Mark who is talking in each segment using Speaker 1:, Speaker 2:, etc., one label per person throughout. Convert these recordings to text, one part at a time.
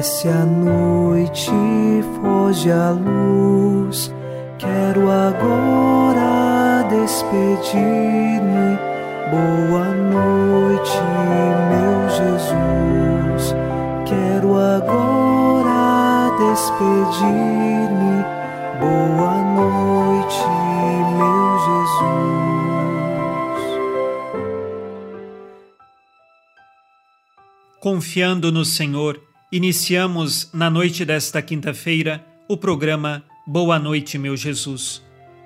Speaker 1: Desce a noite, foge a luz. Quero agora despedir-me. Boa noite, meu Jesus. Quero agora despedir-me. Boa noite, meu Jesus.
Speaker 2: Confiando no Senhor, iniciamos na noite desta quinta-feira o programa Boa Noite, meu Jesus.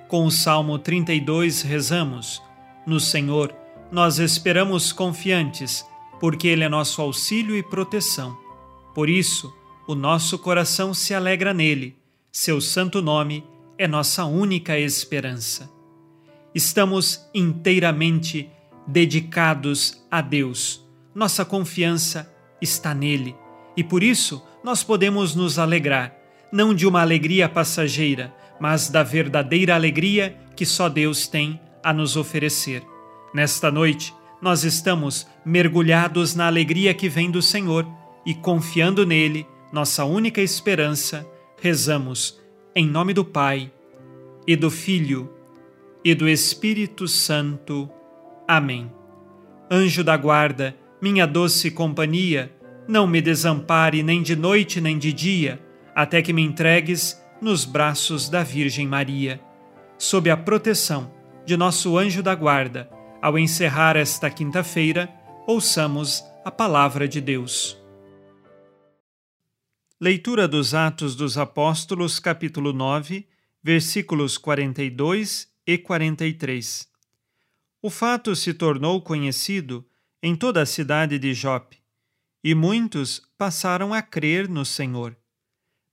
Speaker 2: Com o Salmo 32 rezamos: No Senhor nós esperamos confiantes, porque Ele é nosso auxílio e proteção. Por isso, o nosso coração se alegra nele, seu santo nome é nossa única esperança. Estamos inteiramente dedicados a Deus. Nossa confiança está nele e por isso nós podemos nos alegrar, não de uma alegria passageira, mas da verdadeira alegria que só Deus tem a nos oferecer. Nesta noite, nós estamos mergulhados na alegria que vem do Senhor e confiando nele, nossa única esperança, rezamos em nome do Pai e do Filho e do Espírito Santo. Amém. Anjo da guarda, minha doce companhia, não me desampare nem de noite nem de dia, até que me entregues nos braços da Virgem Maria. Sob a proteção de nosso anjo da guarda, ao encerrar esta quinta-feira, ouçamos a palavra de Deus. Leitura dos Atos dos Apóstolos, capítulo 9, versículos 42 e 43. O fato se tornou conhecido em toda a cidade de Jope, e muitos passaram a crer no Senhor.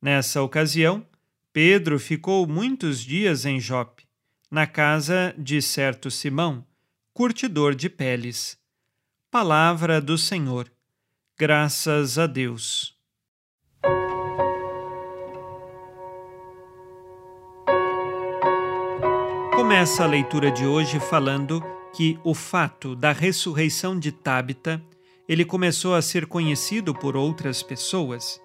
Speaker 2: Nessa ocasião, Pedro ficou muitos dias em Jope, na casa de certo Simão, curtidor de peles. Palavra do Senhor. Graças a Deus. Começa a leitura de hoje falando que o fato da ressurreição de Tábita, ele começou a ser conhecido por outras pessoas.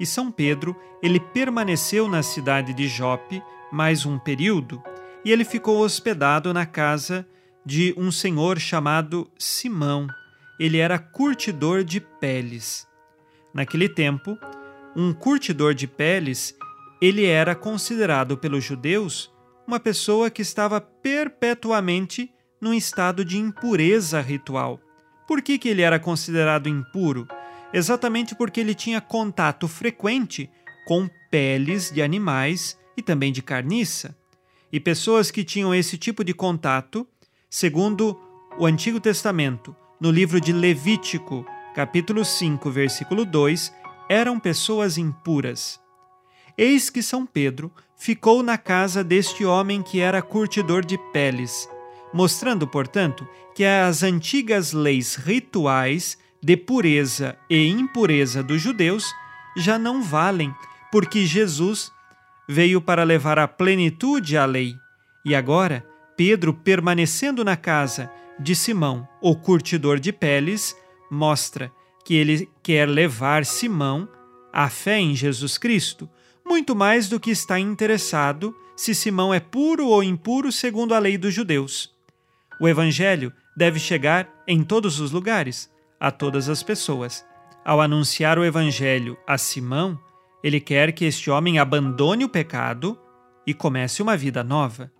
Speaker 2: E São Pedro, ele permaneceu na cidade de Jope mais um período, e ele ficou hospedado na casa de um senhor chamado Simão. Ele era curtidor de peles. Naquele tempo, um curtidor de peles, ele era considerado pelos judeus uma pessoa que estava perpetuamente num estado de impureza ritual. Por que, que ele era considerado impuro? Exatamente porque ele tinha contato frequente com peles de animais e também de carniça. E pessoas que tinham esse tipo de contato Segundo o Antigo Testamento, no livro de Levítico, capítulo 5, versículo 2, eram pessoas impuras. Eis que São Pedro ficou na casa deste homem que era curtidor de peles, mostrando, portanto, que as antigas leis rituais de pureza e impureza dos judeus já não valem, porque Jesus veio para levar a plenitude à lei. E agora, Pedro, permanecendo na casa de Simão, o curtidor de peles, mostra que ele quer levar Simão à fé em Jesus Cristo, muito mais do que está interessado se Simão é puro ou impuro segundo a lei dos judeus. O Evangelho deve chegar em todos os lugares, a todas as pessoas. Ao anunciar o Evangelho a Simão, ele quer que este homem abandone o pecado e comece uma vida nova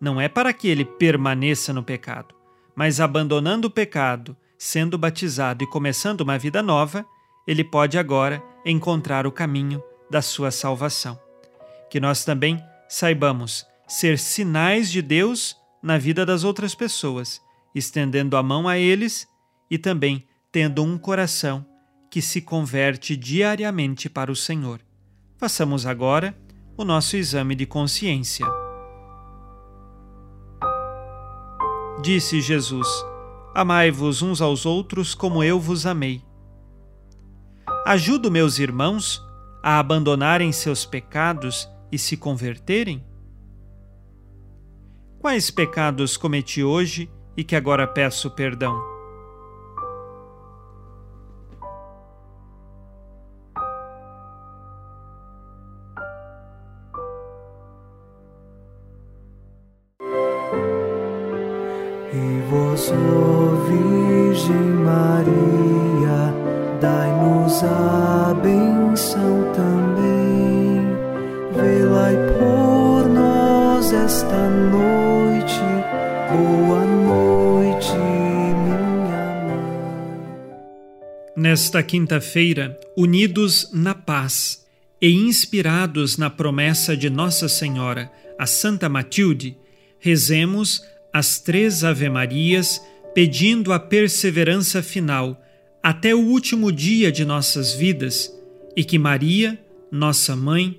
Speaker 2: não é para que ele permaneça no pecado, mas abandonando o pecado, sendo batizado e começando uma vida nova, ele pode agora encontrar o caminho da sua salvação. Que nós também saibamos ser sinais de Deus na vida das outras pessoas, estendendo a mão a eles e também tendo um coração que se converte diariamente para o Senhor. Façamos agora o nosso exame de consciência. Disse Jesus: Amai-vos uns aos outros como eu vos amei. Ajudo meus irmãos a abandonarem seus pecados e se converterem? Quais pecados cometi hoje e que agora peço perdão?
Speaker 1: E vós, Virgem Maria, dai-nos a benção. Esta noite. Boa noite, minha mãe.
Speaker 2: Nesta quinta-feira, unidos na paz e inspirados na promessa de Nossa Senhora, a Santa Matilde, rezemos as três Ave-Marias, pedindo a perseverança final até o último dia de nossas vidas e que Maria, nossa mãe,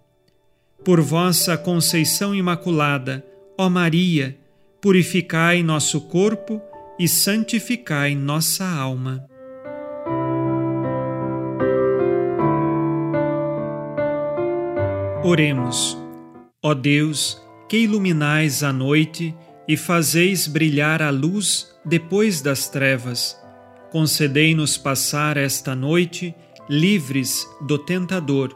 Speaker 2: Por vossa conceição imaculada, ó Maria, purificai nosso corpo e santificai nossa alma. Oremos. Ó Deus, que iluminais a noite, e fazeis brilhar a luz depois das trevas. Concedei-nos passar esta noite livres do tentador,